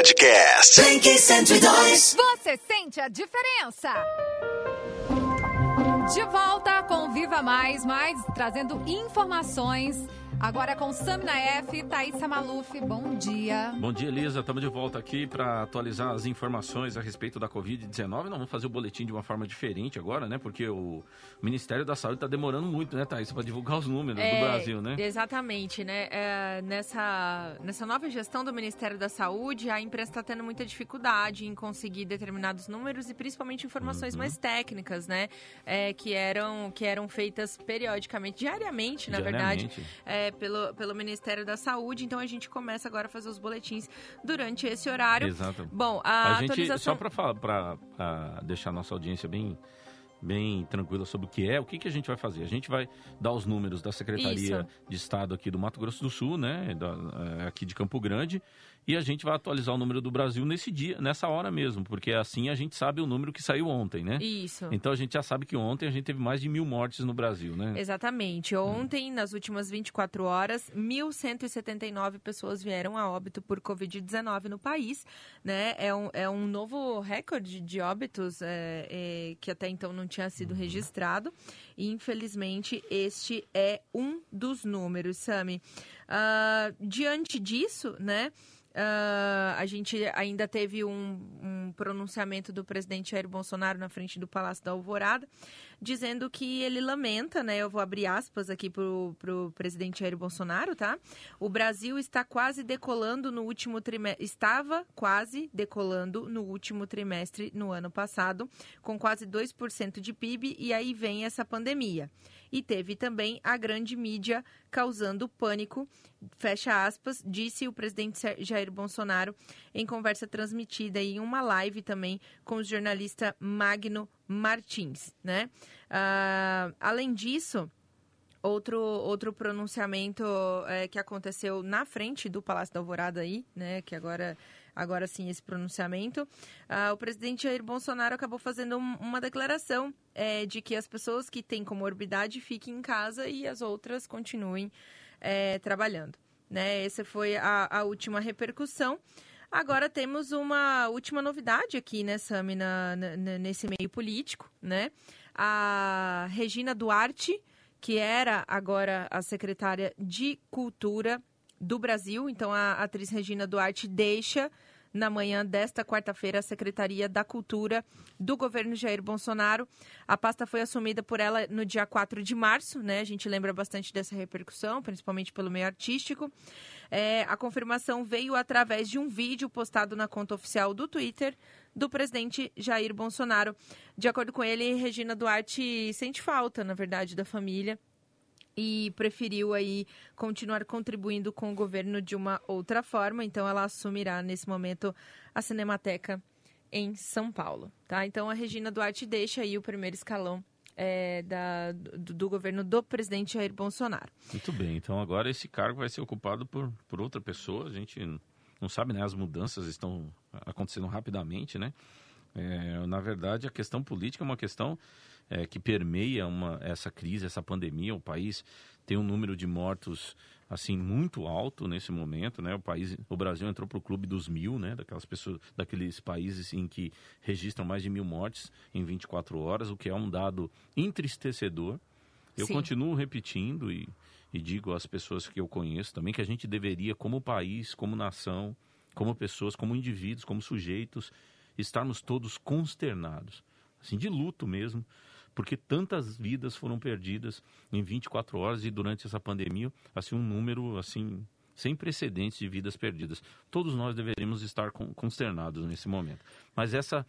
Podcast. Blink 102. Você sente a diferença? De volta com Viva Mais, mais trazendo informações. Agora com Samina F, Thaisa Maluf, bom dia. Bom dia, Elisa. Estamos de volta aqui para atualizar as informações a respeito da Covid-19. Nós vamos fazer o boletim de uma forma diferente agora, né? Porque o Ministério da Saúde está demorando muito, né, Thaís, para divulgar os números É, do Brasil, né? Exatamente, né? É, nessa, nessa nova gestão do Ministério da Saúde, a imprensa está tendo muita dificuldade em conseguir determinados números e principalmente informações Uhum. mais técnicas, né? É, que, eram, que eram feitas periodicamente, diariamente, na verdade, Diariamente. É, pelo, pelo Ministério da Saúde. Então a gente começa agora a fazer os boletins durante esse horário. Exato. Bom, a, A gente, atualização... só para falar, para deixar a nossa audiência bem, bem tranquila sobre o que é, o que, que a gente vai fazer? A gente vai dar os números da Secretaria Isso. de Estado aqui do Mato Grosso do Sul, né, da- eh, aqui de Campo Grande, e a gente vai atualizar o número do Brasil nesse dia, nessa hora mesmo, porque assim a gente sabe o número que saiu ontem, né? Isso. Então a gente já sabe que ontem a gente teve mais de mil mortes no Brasil, né? Exatamente. Ontem, nas últimas 24 horas, 1.179 pessoas vieram a óbito por Covid-19 no país. Né? É, um, é um novo recorde de óbitos é, é, que até então não tinha sido registrado. E, infelizmente, este é um dos números, Sami. Ah, diante disso, né? Ah, a gente ainda teve um, um pronunciamento do presidente Jair Bolsonaro na frente do Palácio da Alvorada, dizendo que ele lamenta, né? Eu vou abrir aspas aqui pro, pro presidente Jair Bolsonaro, tá? O Brasil está quase decolando no último trimestre. Estava quase decolando no último trimestre no ano passado, com quase 2% de PIB, e aí vem essa pandemia. E teve também a grande mídia causando pânico, fecha aspas, disse o presidente Jair Bolsonaro em conversa transmitida em uma live também com o jornalista Magno Martins, né? Ah, além disso, outro, outro pronunciamento é, que aconteceu na frente do Palácio da Alvorada aí, né? Que agora agora sim esse pronunciamento. Ah, o presidente Jair Bolsonaro acabou fazendo um, uma declaração é, de que as pessoas que têm comorbidade fiquem em casa e as outras continuem é, trabalhando. Né? Essa foi a, a, última repercussão. Agora temos uma última novidade aqui na, na, nesse meio político, né? A Regina Duarte, que era agora a secretária de Cultura do Brasil. Então, a atriz Regina Duarte deixa na manhã desta quarta-feira a Secretaria da Cultura do governo Jair Bolsonaro. A pasta foi assumida por ela no dia 4 de março, né? A gente lembra bastante dessa repercussão, principalmente pelo meio artístico. É, a confirmação veio através de um vídeo postado na conta oficial do Twitter do presidente Jair Bolsonaro. De acordo com ele, Regina Duarte sente falta, na verdade, da família e preferiu aí continuar contribuindo com o governo de uma outra forma. Então ela assumirá nesse momento a Cinemateca em São Paulo, tá? Então a Regina Duarte deixa aí o primeiro escalão é, da, do, do, governo do presidente Jair Bolsonaro. Muito bem, então agora esse cargo vai ser ocupado por, por outra pessoa. A gente não sabe, né? As mudanças estão acontecendo rapidamente, né? É, na verdade, a questão política é uma questão é, que permeia uma, essa crise, essa pandemia. O país tem um número de mortos assim muito alto nesse momento, né? O país, o Brasil entrou para o clube dos mil, né? Daquelas pessoas, daqueles países em que registram mais de mil mortes em 24 horas, o que é um dado entristecedor. Eu Sim. continuo repetindo e, e digo às pessoas que eu conheço também que a gente deveria, como país, como nação, como pessoas, como indivíduos, como sujeitos, estarmos todos consternados, assim, de luto mesmo, porque tantas vidas foram perdidas em 24 horas e durante essa pandemia, assim, um número, assim, sem precedentes de vidas perdidas. Todos nós deveríamos estar con- consternados nesse momento. Mas essa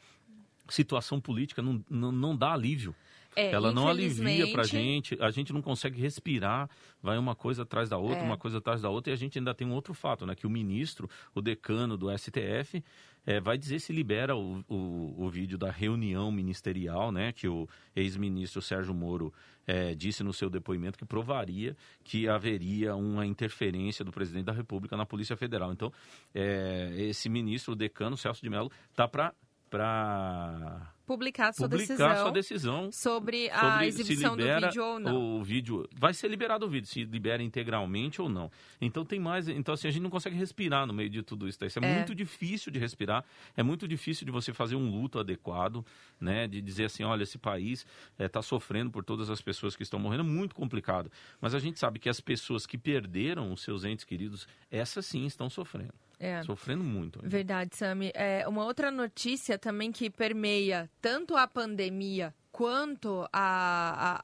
situação política não, não, não dá alívio. É, Ela não alivia pra infelizmente, gente, a gente não consegue respirar, vai uma coisa atrás da outra, É. uma coisa atrás da outra, e a gente ainda tem um outro fato, né? Que o ministro, o decano do STF, eh, vai dizer se libera o, o, o vídeo da reunião ministerial, né? Que o ex-ministro Sérgio Moro eh, disse no seu depoimento que provaria que haveria uma interferência do presidente da República na Polícia Federal. Então, eh, esse ministro, o decano, Celso de Mello, tá para para publicar sua publicar decisão, sua decisão sobre a sobre exibição do vídeo ou não. O vídeo vai ser liberado o vídeo, se libera integralmente ou não. Então tem mais, então assim a gente não consegue respirar no meio de tudo isso. Tá? Isso é, é, muito difícil de respirar, é muito difícil de você fazer um luto adequado, né? De dizer assim, olha, esse país está eh, é, sofrendo por todas as pessoas que estão morrendo, é muito complicado. Mas a gente sabe que as pessoas que perderam os seus entes queridos, essas sim estão sofrendo. É. Sofrendo muito. Né? Verdade, Sami. É, uma outra notícia também que permeia tanto a pandemia quanto a,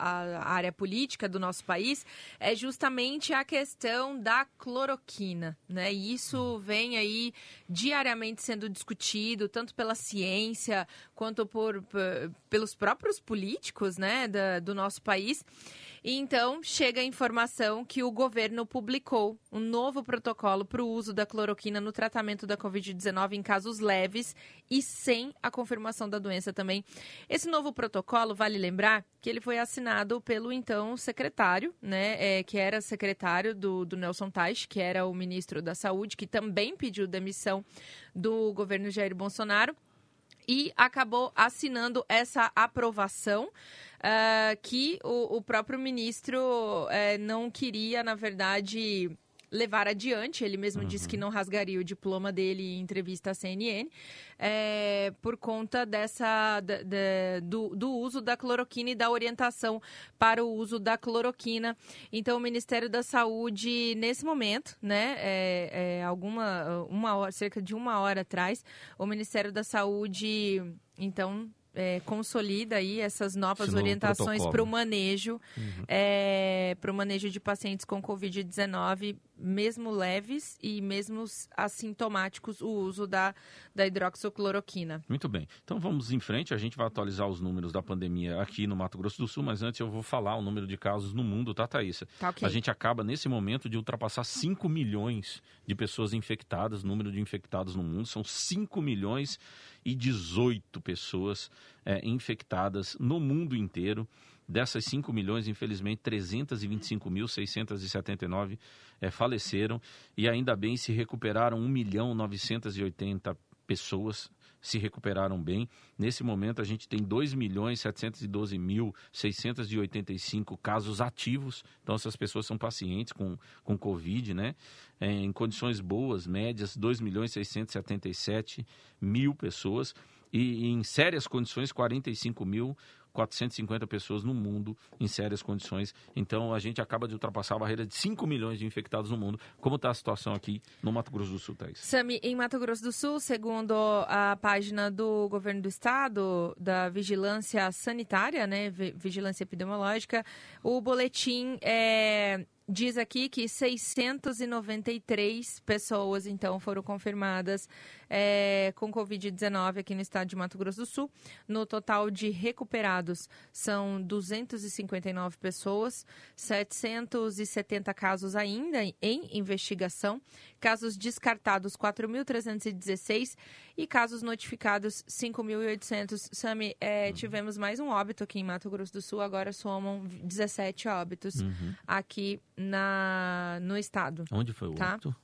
área política do nosso país é justamente a questão da cloroquina, né? E isso vem aí diariamente sendo discutido, tanto pela ciência quanto por, por pelos próprios políticos, né, da, do nosso país. E então chega a informação que o governo publicou um novo protocolo para o uso da cloroquina no tratamento da Covid-19 em casos leves e sem a confirmação da doença também. Esse novo protocolo, vale lembrar que ele foi assinado pelo então secretário, né, é, que era secretário do, do Nelson Teich, que era o ministro da Saúde, que também pediu demissão do governo Jair Bolsonaro e acabou assinando essa aprovação uh, que o, o, próprio ministro uh, não queria, na verdade, levar adiante. Ele mesmo uhum. disse que não rasgaria o diploma dele em entrevista à CNN é, por conta dessa de, de, do, do uso da cloroquina e da orientação para o uso da cloroquina. Então, o Ministério da Saúde, nesse momento, né, é, é, alguma uma hora, cerca de uma hora atrás, o Ministério da Saúde então é, consolida aí essas novas orientações para o manejo, uhum. é, para o manejo de pacientes com Covid-19, mesmo leves e mesmo assintomáticos, o uso da, da hidroxicloroquina. Muito bem. Então vamos em frente, a gente vai atualizar os números da pandemia aqui no Mato Grosso do Sul, mas antes eu vou falar o número de casos no mundo, tá, Thaísa? Tá, okay. A gente acaba, nesse momento, de ultrapassar 5 milhões de pessoas infectadas, número de infectados no mundo, são 5 milhões e 18 pessoas é, infectadas no mundo inteiro. Dessas 5 milhões, infelizmente, 325.679 é, faleceram e ainda bem se recuperaram 1 milhão 980 pessoas se recuperaram bem. Nesse momento, a gente tem 2 milhões 712 mil 685 casos ativos. Então, essas pessoas são pacientes com, com Covid, né? É, em condições boas, médias, 2 milhões 677 mil pessoas. E em sérias condições, 45 mil 450 pessoas no mundo em sérias condições. Então a gente acaba de ultrapassar a barreira de 5 milhões de infectados no mundo. Como está a situação aqui no Mato Grosso do Sul, Thais? Sami, em Mato Grosso do Sul, segundo a página do governo do estado, da Vigilância Sanitária, né, Vigilância Epidemiológica, o boletim é diz aqui que 693 pessoas, então, foram confirmadas é, com Covid-19 aqui no estado de Mato Grosso do Sul. No total de recuperados, são 259 pessoas, 770 casos ainda em investigação, casos descartados 4.316 e casos notificados 5.800. Sami, é, uhum. tivemos mais um óbito aqui em Mato Grosso do Sul, agora somam 17 óbitos uhum. aqui na, no estado. Onde foi o tá? óbito?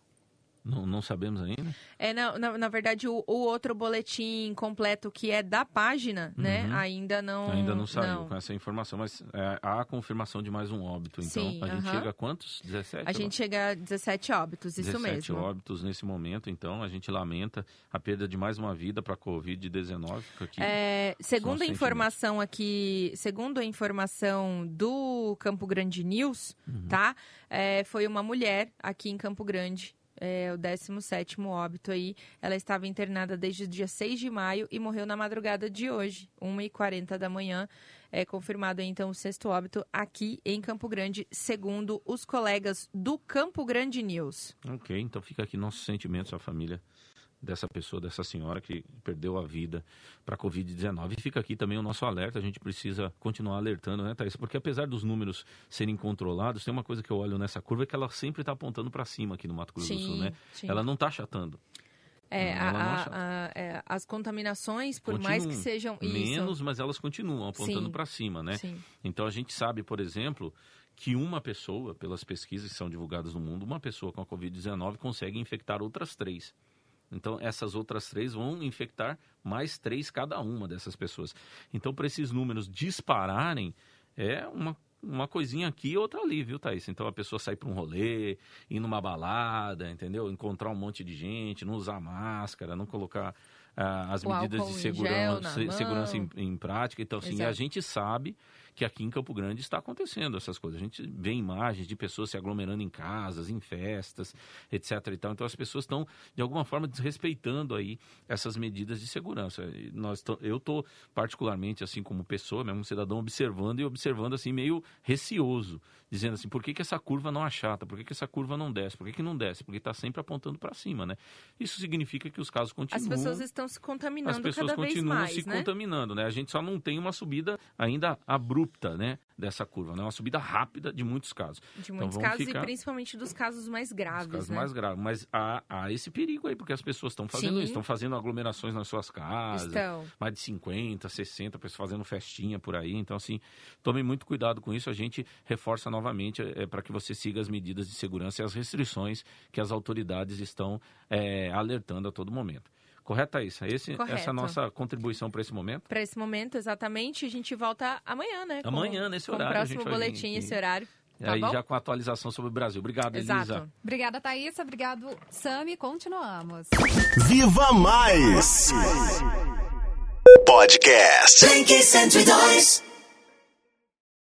Não, não sabemos ainda? É, na, na, na verdade, o, o, outro boletim completo que é da página, né, uhum. né, ainda não... Ainda não saiu não. com essa informação, mas é, há a confirmação de mais um óbito. Então, Sim, a gente chega a quantos? 17? A gente chega a 17 óbitos, isso 17 mesmo. 17 óbitos nesse momento, então, a gente lamenta a perda de mais uma vida para a Covid-19. É, segundo a informação aqui, segundo a informação do Campo Grande News, uhum. tá, é, foi uma mulher aqui em Campo Grande é, o 17 óbito aí. Ela estava internada desde o dia 6 de maio e morreu na madrugada de hoje, 1h40 da manhã. É confirmado então o sexto óbito aqui em Campo Grande, segundo os colegas do Campo Grande News. Ok, então fica aqui nossos sentimentos à família dessa pessoa, dessa senhora que perdeu a vida para a Covid-19. E fica aqui também o nosso alerta, a gente precisa continuar alertando, né, Thaís? Porque apesar dos números serem controlados, tem uma coisa que eu olho nessa curva que ela sempre está apontando para cima aqui no Mato Grosso sim, do Sul, né? Sim. Ela não está achatando. É, a, a, a, é, as contaminações, por Continuam mais que sejam menos, isso. mas elas continuam apontando para cima, né? Sim. Então a gente sabe, por exemplo, que uma pessoa, pelas pesquisas que são divulgadas no mundo, uma pessoa com a Covid-19 consegue infectar outras três. Então, essas outras três vão infectar mais três cada uma dessas pessoas. Então, para esses números dispararem, é uma uma coisinha aqui e outra ali, viu, Thaís? Então a pessoa sair para um rolê, ir numa balada, entendeu? Encontrar um monte de gente, não usar máscara, não colocar ah, as O medidas de segurança, segurança em, em prática. Então, assim, a gente sabe que aqui em Campo Grande está acontecendo essas coisas. A gente vê imagens de pessoas se aglomerando em casas, em festas, etc. E tal. Então as pessoas estão, de alguma forma, desrespeitando aí essas medidas de segurança. E Nós eu estou, particularmente, assim como pessoa, mesmo cidadão, observando e observando assim, meio receoso, dizendo assim, por que, que essa curva não achata? Por que, que essa curva não desce? Por que, que não desce? Porque está sempre apontando para cima, né? Isso significa que os casos As continuam pessoas estão se as contaminando pessoas cada vez continuam mais, se né? contaminando, né? A gente só não tem uma subida ainda abrupta, né? Dessa curva, né? Uma subida rápida de muitos casos. De Então, muitos vamos casos ficar- e principalmente dos casos mais Os graves, casos né? mais graves. Mas há, há esse perigo aí, porque as pessoas estão fazendo Sim. isso, estão fazendo aglomerações nas suas casas. Estão. Mais de 50, 60 pessoas fazendo festinha por aí. Então, assim, tome muito cuidado com isso. A gente reforça novamente é, para que você siga as medidas de segurança e as restrições que as autoridades estão é, alertando a todo momento. Correto, Thaisa? Esse, Correto. essa é a nossa contribuição para esse momento. Para esse momento, exatamente, a gente volta amanhã, né? com- Amanhã, nesse com horário, o a gente próximo vir boletim, aqui. esse horário. Tá aí bom? já com a atualização sobre o Brasil. Obrigado, Elisa. Exato. Obrigada, Thaisa. Obrigado, Sami. Continuamos. Viva Mais! Podcast. Blink 102.